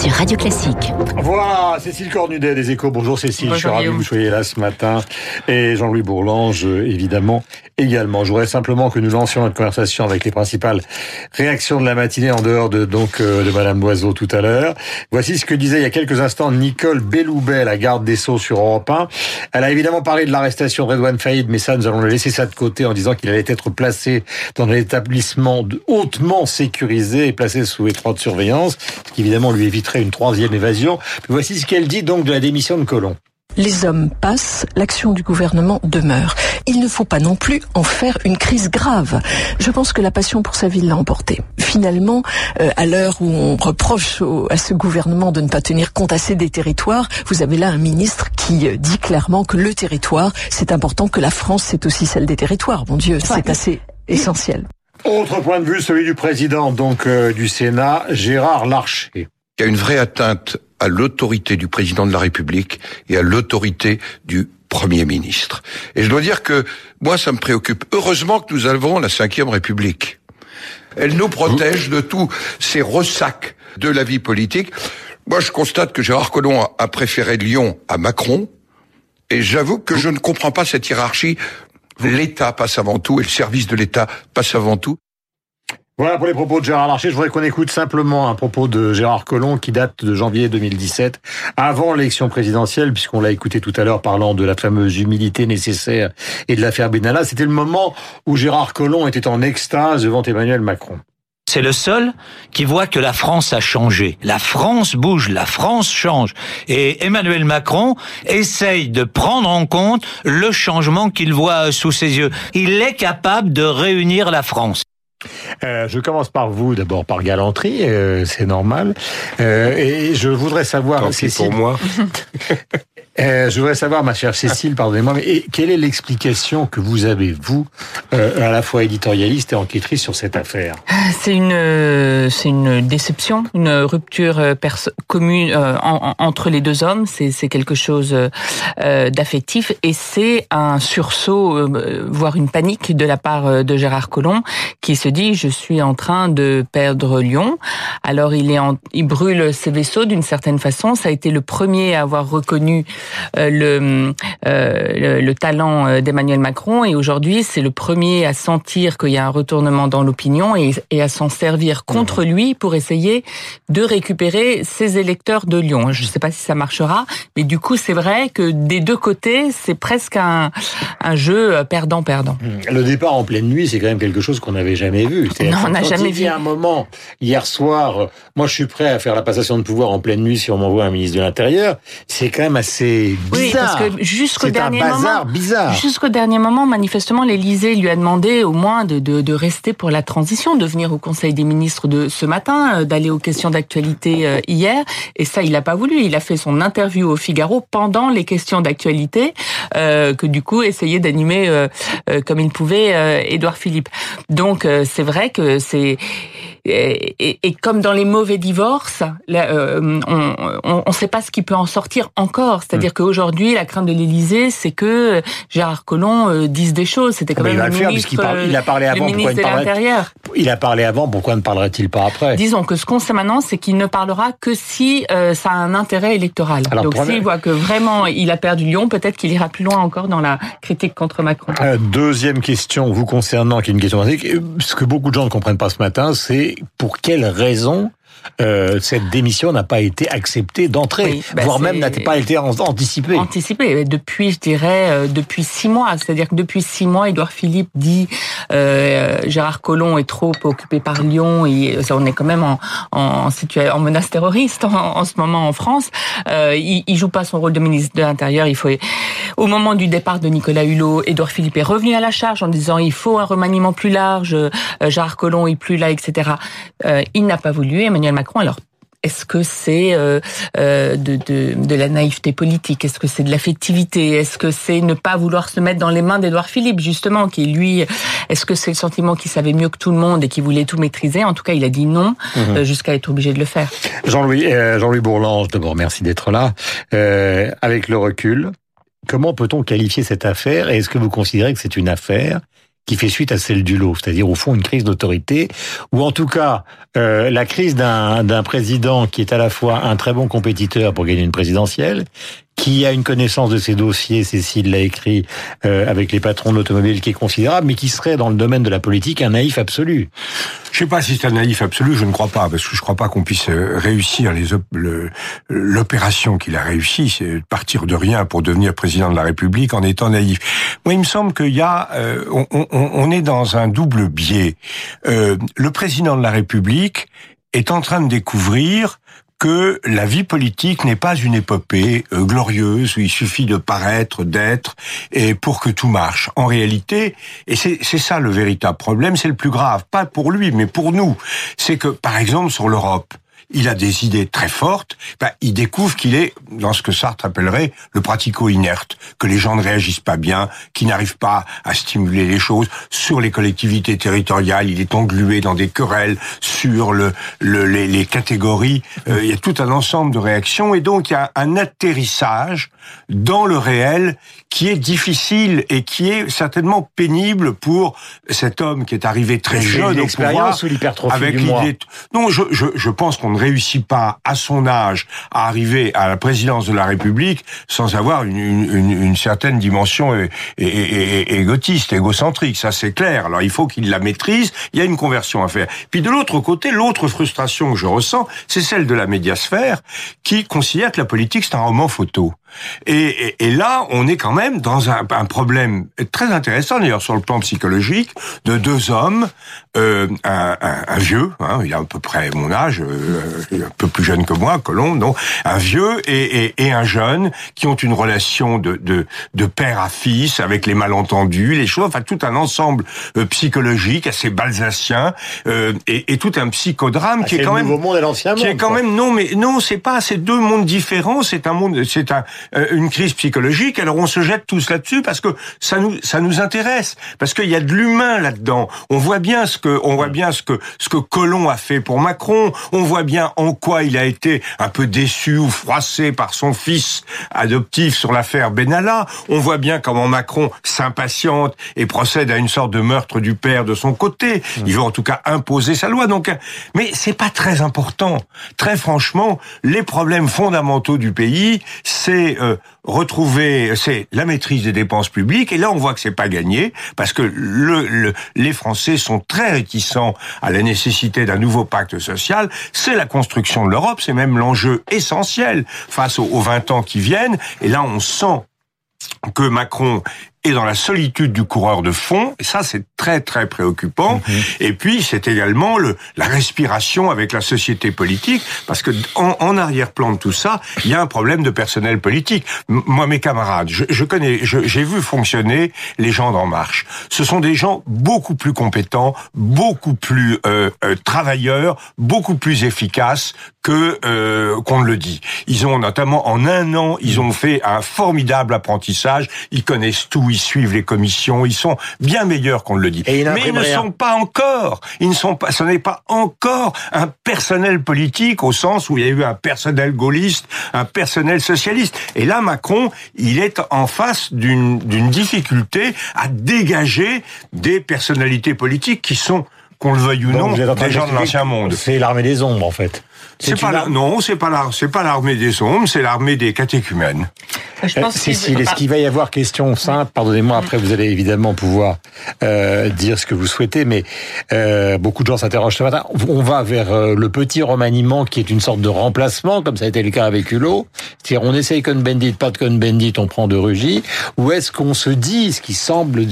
sur Radio Classique. Voilà, Cécile Cornudet des Échos. Bonjour Cécile, Bonjour, je suis ravi que vous soyez là ce matin. Et Jean-Louis Bourlange, évidemment, également. Je voudrais simplement que nous lancions notre conversation avec les principales réactions de la matinée en dehors de donc euh, de Madame Loiseau tout à l'heure. Voici ce que disait il y a quelques instants Nicole Belloubet, la garde des Sceaux sur Europe 1. Elle a évidemment parlé de l'arrestation de Redouane Faïd, mais ça, nous allons le laisser ça de côté en disant qu'il allait être placé dans un établissement hautement sécurisé et placé sous étroite surveillance, ce qui évidemment lui éviterait une troisième évasion. Puis voici ce qu'elle dit donc de la démission de Colomb. Les hommes passent, l'action du gouvernement demeure. Il ne faut pas non plus en faire une crise grave. Je pense que la passion pour sa ville l'a emporté. Finalement, euh, à l'heure où on reproche au- à ce gouvernement de ne pas tenir compte assez des territoires, vous avez là un ministre qui euh, dit clairement que le territoire, c'est important, que la France, c'est aussi celle des territoires. Mon Dieu, c'est assez essentiel. Autre point de vue, celui du président donc euh, du Sénat, Gérard Larcher. Il y a une vraie atteinte à l'autorité du président de la République et à l'autorité du Premier ministre. Et je dois dire que moi, ça me préoccupe. Heureusement que nous avons la Cinquième République. Elle nous protège de tous ces ressacs de la vie politique. Moi, je constate que Gérard Collomb a- préféré Lyon à Macron. Et j'avoue que je ne comprends pas cette hiérarchie. L'État passe avant tout et le service de l'État passe avant tout. Voilà pour les propos de Gérard Larcher. Je voudrais qu'on écoute simplement un propos de Gérard Collomb qui date de janvier 2017, avant l'élection présidentielle, puisqu'on l'a écouté tout à l'heure parlant de la fameuse humilité nécessaire et de l'affaire Benalla. C'était le moment où Gérard Collomb était en extase devant Emmanuel Macron. C'est le seul qui voit que la France a changé. La France bouge, la France change. Et Emmanuel Macron essaye de prendre en compte le changement qu'il voit sous ses yeux. Il est capable de réunir la France. Euh, je commence par vous, d'abord par galanterie, euh, c'est normal. Euh, et je voudrais savoir, Tant Cécile, pour moi. Euh, je voudrais savoir, ma chère Cécile, pardonnez-moi, mais quelle est l'explication que vous avez, vous, euh, à la fois éditorialiste et enquêtrice sur cette affaire? C'est une, euh, c'est une déception, une rupture euh, commune euh, en- en- entre les deux hommes. C'est, quelque chose euh, d'affectif et c'est un sursaut, voire une panique de la part de Gérard Collomb, qui se dit je suis en train de perdre Lyon. Alors il est, en, il brûle ses vaisseaux d'une certaine façon. Ça a été le premier à avoir reconnu le, euh, le, le talent euh, d'Emmanuel Macron et aujourd'hui c'est le premier à sentir qu'il y a un retournement dans l'opinion et, et à s'en servir contre lui pour essayer de récupérer ses électeurs de Lyon. Je ne sais pas si ça marchera, mais du coup c'est vrai que des deux côtés c'est presque un, un jeu euh, perdant-perdant. Le départ en pleine nuit, c'est quand même quelque chose qu'on n'avait jamais vu. Non, on n'a jamais vu. un moment, hier soir, euh, moi je suis prêt à faire la passation de pouvoir en pleine nuit si on m'envoie un ministre de l'Intérieur, c'est quand même assez bizarre. Oui, parce que jusqu'au un dernier bazar moment, bizarre. Jusqu'au dernier moment, manifestement, l'Élysée lui a demandé au moins de, de, de rester pour la transition, de venir au Conseil des ministres de ce matin, euh, d'aller aux questions d'actualité euh, hier. Et ça, il n'a pas voulu. Il a fait son interview au Figaro pendant les questions d'actualité, euh, que du coup essayait d'animer euh, euh, comme il pouvait euh, Édouard Philippe. Donc euh, c'est vrai que c'est et, et- et comme dans les mauvais divorces, là, euh, on ne sait pas ce qui peut en sortir encore. C'est-à-dire qu'aujourd'hui, la crainte de l'Élysée, c'est que Gérard Collomb euh, dise des choses. C'était quand Mais il même va le faire ministre, puisqu'il parle- il a parlé le avant, pourquoi ministre il parlerait- l'Intérieur. Il a parlé avant, pourquoi ne parlerait-il pas après? Disons que ce qu'on sait maintenant, c'est qu'il ne parlera que si euh, ça a un intérêt électoral. Alors, Donc première- s'il voit que vraiment il a perdu Lyon, peut-être qu'il ira plus loin encore dans la critique contre Macron. Euh, Deuxième question vous concernant, qui est une question basique. Euh, Ce que beaucoup de gens ne comprennent pas ce matin, c'est pour quelle raison euh, cette démission n'a pas été acceptée d'entrée, Oui, bah voire même n'a pas été an- anticipée? anticipé depuis, je dirais, euh, depuis six mois. C'est-à-dire que depuis six mois, Édouard Philippe dit euh, Gérard Collomb est trop occupé par Lyon. Et ça, on est quand même en, en, en menace terroriste en, en ce moment en France. Euh, il, il joue pas son rôle de ministre de l'Intérieur. Il faut, au moment du départ de Nicolas Hulot, Édouard Philippe est revenu à la charge en disant il faut un remaniement plus large. euh, Gérard Collomb est plus là, etc. Euh, il n'a pas voulu. Emmanuel Macron, alors est-ce que c'est euh, euh, de, de, de la naïveté politique? Est-ce que c'est de l'affectivité? Est-ce que c'est ne pas vouloir se mettre dans les mains d'Édouard Philippe, justement, qui lui, est-ce que c'est le sentiment qu'il savait mieux que tout le monde et qui voulait tout maîtriser? En tout cas, il a dit non euh, jusqu'à être obligé de le faire. Jean-Louis, euh, Jean-Louis Bourlange, d'abord, merci d'être là. Euh, avec le recul, comment peut-on qualifier cette affaire Et est-ce que vous considérez que c'est une affaire qui fait suite à celle du lot, c'est-à-dire au fond une crise d'autorité, ou en tout cas euh, la crise d'un président qui est à la fois un très bon compétiteur pour gagner une présidentielle, qui a une connaissance de ses dossiers, Cécile l'a écrit, euh, avec les patrons de l'automobile qui est considérable, mais qui serait dans le domaine de la politique un naïf absolu. Je sais pas si c'est un naïf absolu, je ne crois pas, parce que je crois pas qu'on puisse euh, réussir l'opération qu'il a réussi, c'est partir de rien pour devenir président de la République en étant naïf. Moi, il me semble qu'il y a, euh, on, on, on, est dans un double biais. Euh, le président de la République est en train de découvrir que la vie politique n'est pas une épopée euh, glorieuse. Où il suffit de paraître, d'être, et pour que tout marche. En réalité, et c'est ça le véritable problème, c'est le plus grave, pas pour lui, mais pour nous, c'est que, par exemple, sur l'Europe, il a des idées très fortes, ben, il découvre qu'il est dans ce que Sartre appellerait le pratico-inerte, que les gens ne réagissent pas bien, qu'ils n'arrivent pas à stimuler les choses. Sur les collectivités territoriales, il est englué dans des querelles sur le, les, les, catégories. Euh, il y a tout un ensemble de réactions et donc il y a un atterrissage dans le réel qui est difficile et qui est certainement pénible pour cet homme qui est arrivé très jeune au pouvoir. avec l'idée. Non, je, je, je pense qu'on réussit pas à son âge à arriver à la présidence de la République sans avoir une, une, une certaine dimension égotiste, égocentrique. Ça, c'est clair. Alors, il faut qu'il la maîtrise. Il y a une conversion à faire. Puis de l'autre côté, l'autre frustration que je ressens, c'est celle de la médiasphère qui considère que la politique, c'est un roman photo. Et, et, là, on est quand même dans un, un problème très intéressant, d'ailleurs sur le plan psychologique, de deux hommes, euh, un, un, un, vieux, hein, il a à peu près mon âge, euh, un peu plus jeune que moi, Colombe, non, un vieux et, et, un jeune qui ont une relation de, de, de, père à fils avec les malentendus, les choses, enfin tout un ensemble euh, psychologique assez balsacien euh, et, tout un psychodrame ah, qui est, quand le même, monde et l'ancien monde, qui est quand même non, mais non, c'est pas, c'est deux mondes différents, c'est un monde, c'est un une crise psychologique. Alors on se jette tous là-dessus parce que ça nous ça nous intéresse parce qu'il y a de l'humain là-dedans. On voit bien ce que on voit bien ce que ce que Colomb a fait pour Macron. On voit bien en quoi il a été un peu déçu ou froissé par son fils adoptif sur l'affaire Benalla. On voit bien comment Macron s'impatiente et procède à une sorte de meurtre du père de son côté. Il veut en tout cas imposer sa loi. Donc, mais c'est pas très important. Très franchement, les problèmes fondamentaux du pays, c'est euh, retrouver, c'est la maîtrise des dépenses publiques. Et là, on voit que c'est pas gagné parce que le, les Français sont très réticents à la nécessité d'un nouveau pacte social. C'est la construction de l'Europe, c'est même l'enjeu essentiel face aux, aux 20 ans qui viennent. Et là, on sent que Macron et dans la solitude du coureur de fond, et ça c'est très très préoccupant. Mhm. Et puis c'est également le, la respiration avec la société politique, parce que en, en arrière-plan de tout ça, il y a un problème de personnel politique. moi, mes camarades, je, je connais, j'ai vu fonctionner les gens d'En Marche. Ce sont des gens beaucoup plus compétents, beaucoup plus euh, euh, travailleurs, beaucoup plus efficaces que euh, qu'on ne le dit. Ils ont notamment en un an, ils ont fait un formidable apprentissage. Ils connaissent tout ils suivent les commissions, ils sont bien meilleurs qu'on le dit. Mais ils ne sont pas encore, ils ne sont pas, ce n'est pas encore un personnel politique au sens où il y a eu un personnel gaulliste, un personnel socialiste. Et là, Macron, il est en face d'une difficulté à dégager des personnalités politiques qui sont qu'on le veuille ou non, des gens de l'ancien monde. C'est l'armée des ombres, en fait. C'est pas la... non, c'est pas c'est pas l'armée des ombres, c'est l'armée des catéchumènes. Je pense Cécile, est-ce qu'il va y avoir question simple Pardonnez-moi, après vous allez évidemment pouvoir euh, dire ce que vous souhaitez, mais euh, beaucoup de gens s'interrogent ce matin. On va vers euh, le petit remaniement qui est une sorte de remplacement, comme ça a été le cas avec Hulot. C'est-à-dire on essaye Cohn-Bendit, pas de Cohn-Bendit, on prend de Rugy. Ou est-ce qu'on se dit, ce qui semble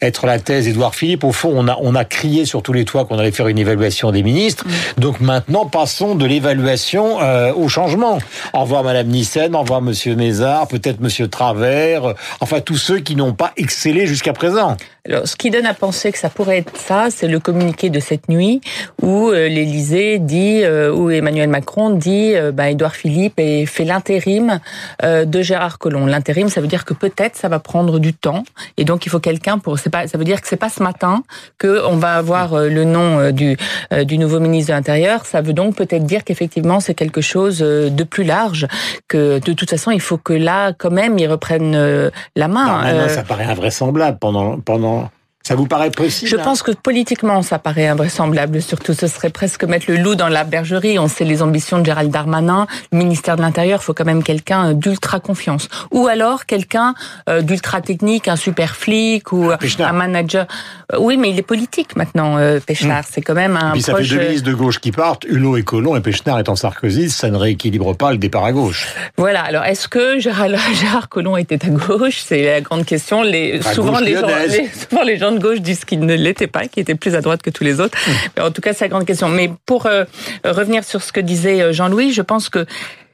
être la thèse d'Édouard Philippe, au fond, on a, on a crié sur tous les toits qu'on allait faire une évaluation des ministres. Donc maintenant, passons de l'évaluation évaluation euh, au changement. Au revoir Madame Nissen, au revoir Monsieur Mézard, peut-être Monsieur Travers, euh, enfin tous ceux qui n'ont pas excellé jusqu'à présent. Alors, ce qui donne à penser que ça pourrait être ça, c'est le communiqué de cette nuit où euh, l'Élysée dit, euh, où Emmanuel Macron dit, bah, Édouard Philippe ait fait l'intérim de Gérard Collomb. L'intérim, ça veut dire que peut-être ça va prendre du temps, et donc il faut quelqu'un pour. Ça veut dire que c'est pas ce matin que on va avoir le nom du du nouveau ministre de l'Intérieur. Ça veut donc peut-être dire qu'effectivement c'est quelque chose de plus large. Que de toute façon, il faut que là, quand même, ils reprennent la main. Non, ça paraît invraisemblable pendant pendant Ça vous paraît possible Je hein pense que politiquement, ça paraît invraisemblable. Surtout, ce serait presque mettre le loup dans la bergerie. On sait les ambitions de Gérald Darmanin. Le ministère de l'Intérieur, il faut quand même quelqu'un d'ultra confiance. Ou alors quelqu'un euh, d'ultra technique, un super flic ou Péchenard. un manager. Euh, Oui, mais il est politique maintenant, euh, Péchenard. C'est quand même un Puis ça fait deux ministres de gauche qui partent, Hulot et Collomb, et Péchenard étant Sarkozy, ça ne rééquilibre pas le départ à gauche. Voilà. Alors, est-ce que Gérard, Gérard Collomb était à gauche? C'est la grande question. Les, souvent, gauche les gens, les- souvent, les gens de gauche disent qu'il ne l'était pas, qu'il était plus à droite que tous les autres. Mais en tout cas, c'est la grande question. Mais pour euh, revenir sur ce que disait euh, Jean-Louis, je pense que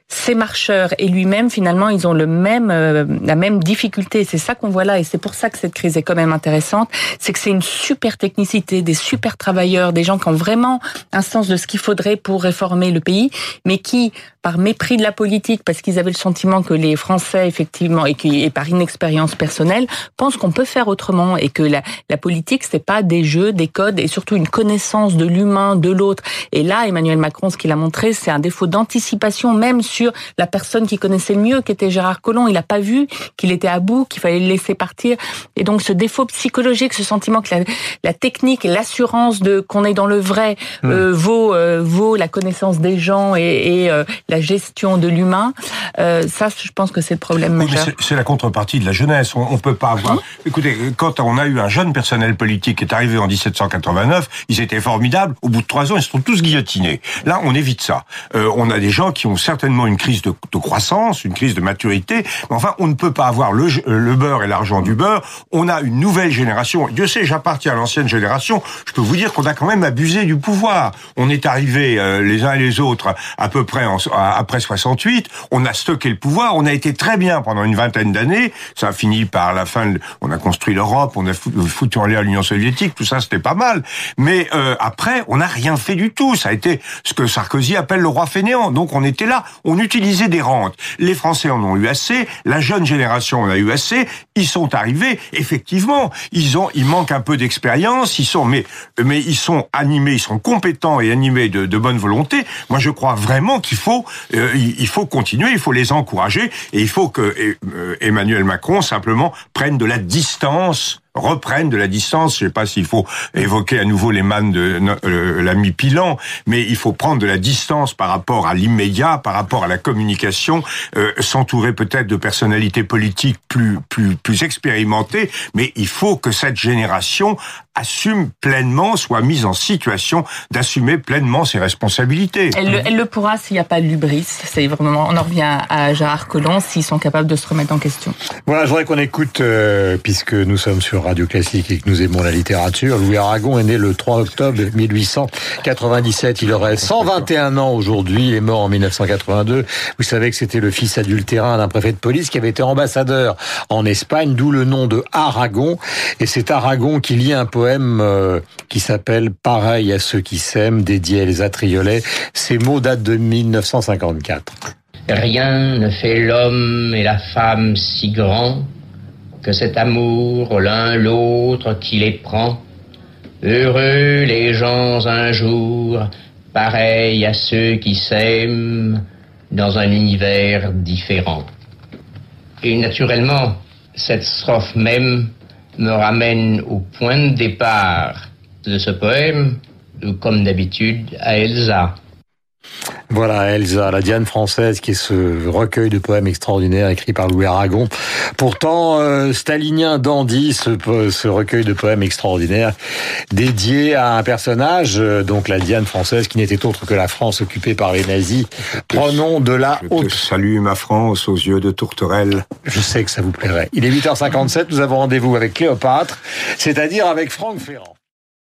ces marcheurs et lui-même, finalement, ils ont le même, euh, la même difficulté. C'est ça qu'on voit là, et c'est pour ça que cette crise est quand même intéressante. C'est que c'est une super technicité, des super travailleurs, des gens qui ont vraiment un sens de ce qu'il faudrait pour réformer le pays, mais qui, par mépris de la politique, parce qu'ils avaient le sentiment que les Français, effectivement, et, qui, et par inexpérience personnelle, pensent qu'on peut faire autrement et que la, la politique, c'est pas des jeux, des codes et surtout une connaissance de l'humain, de l'autre. Et là, Emmanuel Macron, ce qu'il a montré, c'est un défaut d'anticipation, même sur la personne qui connaissait le mieux, qui était Gérard Collomb. Il n'a pas vu qu'il était à bout, qu'il fallait le laisser partir. Et donc, ce défaut psychologique, ce sentiment que la, la technique et l'assurance de qu'on est dans le vrai euh, vaut euh, vaut la connaissance des gens et, et euh, la gestion de l'humain. Euh, ça, je pense que c'est le problème Oui, majeur. c'est- la contrepartie de la jeunesse. On, on peut pas avoir. Écoutez, quand on a eu un jeune personnel politique qui est arrivé en 1789, ils étaient formidables. Au bout de trois ans, ils se sont tous guillotinés. Là, on évite ça. Euh, on a des gens qui ont certainement une crise de, de croissance, une crise de maturité. Mais enfin, on ne peut pas avoir le, le beurre et l'argent du beurre. On a une nouvelle génération. Dieu sait, j'appartiens à l'ancienne génération. Je peux vous dire qu'on a quand même abusé du pouvoir. On est arrivé euh, les uns et les autres à peu près en, à- après 68. On a stocké le pouvoir. On a été très bien pendant une vingtaine d'années. Ça a fini par la fin. On a construit l'Europe. On a fou- foutu en l'air l'Union soviétique. Tout ça, c'était pas mal. Mais euh, après, on n'a rien fait du tout. Ça a été ce que Sarkozy appelle le roi fainéant. Donc on était là. On utilisait des rentes. Les Français en ont eu assez. La jeune génération en a eu assez. Ils sont arrivés. Effectivement, ils ont, ils manquent un peu d'expérience. Ils sont, mais, mais ils sont animés, ils sont compétents et animés de, de bonne volonté. Moi, je crois vraiment qu'il faut, euh, il faut continuer, il faut les encourager et il faut que euh, Emmanuel Macron simplement prenne de la distance reprenne de la distance. Je sais pas s'il faut évoquer à nouveau les mannes de euh, l'ami Pilan, mais il faut prendre de la distance par rapport à l'immédiat, par rapport à la communication, s'entourer peut-être de personnalités politiques plus plus plus expérimentées, mais il faut que cette génération assume pleinement, soit mise en situation d'assumer pleinement ses responsabilités. Elle, le- elle le pourra s'il n'y a pas de lubris. C'est vraiment, on en revient à Gérard Collomb s'ils sont capables de se remettre en question. Voilà, je voudrais qu'on écoute, euh, puisque nous sommes sur Radio Classique et que nous aimons la littérature, Louis Aragon est né le 3 octobre 1897. Il aurait 121 ans aujourd'hui. Il est mort en 1982. Vous savez que c'était le fils adultérin d'un préfet de police qui avait été ambassadeur en Espagne, d'où le nom de Aragon. Et c'est Aragon qui lit un poème euh, qui s'appelle Pareil à ceux qui s'aiment, dédié à Elsa Triolet. Ces mots datent de 1954. Rien ne fait l'homme et la femme si grands que cet amour l'un l'autre qui les prend. Heureux les gens un jour, pareils à ceux qui s'aiment dans un univers différent. Et naturellement, cette strophe même me ramène au point de départ de ce poème, comme d'habitude à Elsa. Voilà, Elsa, la Diane française, qui est ce recueil de poèmes extraordinaires écrit par Louis Aragon. Pourtant, euh, stalinien dandy, ce, ce recueil de poèmes extraordinaires dédié à un personnage, euh, donc la Diane française, qui n'était autre que la France occupée par les nazis. Prenons de la Je te haute. salue ma France aux yeux de tourterelle. Je sais que ça vous plairait. Il est 8h57, nous avons rendez-vous avec Cléopâtre, c'est-à-dire avec Franck Ferrand.